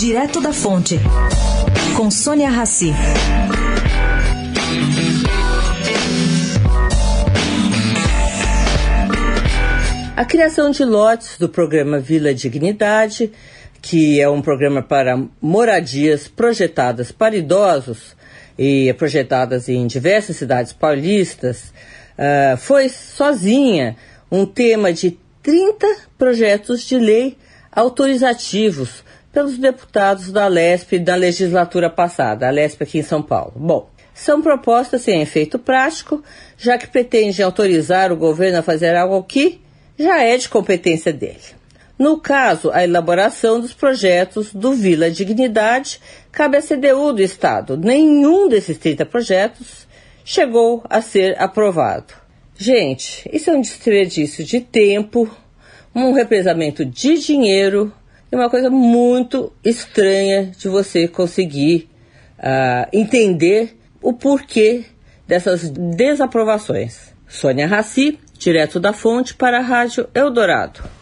Direto da Fonte, com Sônia Rassi. A criação de lotes do programa Vila Dignidade, que é um programa para moradias projetadas para idosos e projetadas em diversas cidades paulistas, uh, foi sozinha um tema de 30 projetos de lei autorizativos pelos deputados da LESP da legislatura passada, a LESP aqui em São Paulo. Bom, são propostas sem efeito prático, já que pretendem autorizar o governo a fazer algo que já é de competência dele. No caso, a elaboração dos projetos do Vila Dignidade cabe à CDU do Estado. Nenhum desses 30 projetos chegou a ser aprovado. Gente, isso é um desperdício de tempo, um represamento de dinheiro é uma coisa muito estranha de você conseguir uh, entender o porquê dessas desaprovações. Sônia Raci, direto da fonte para a Rádio Eldorado.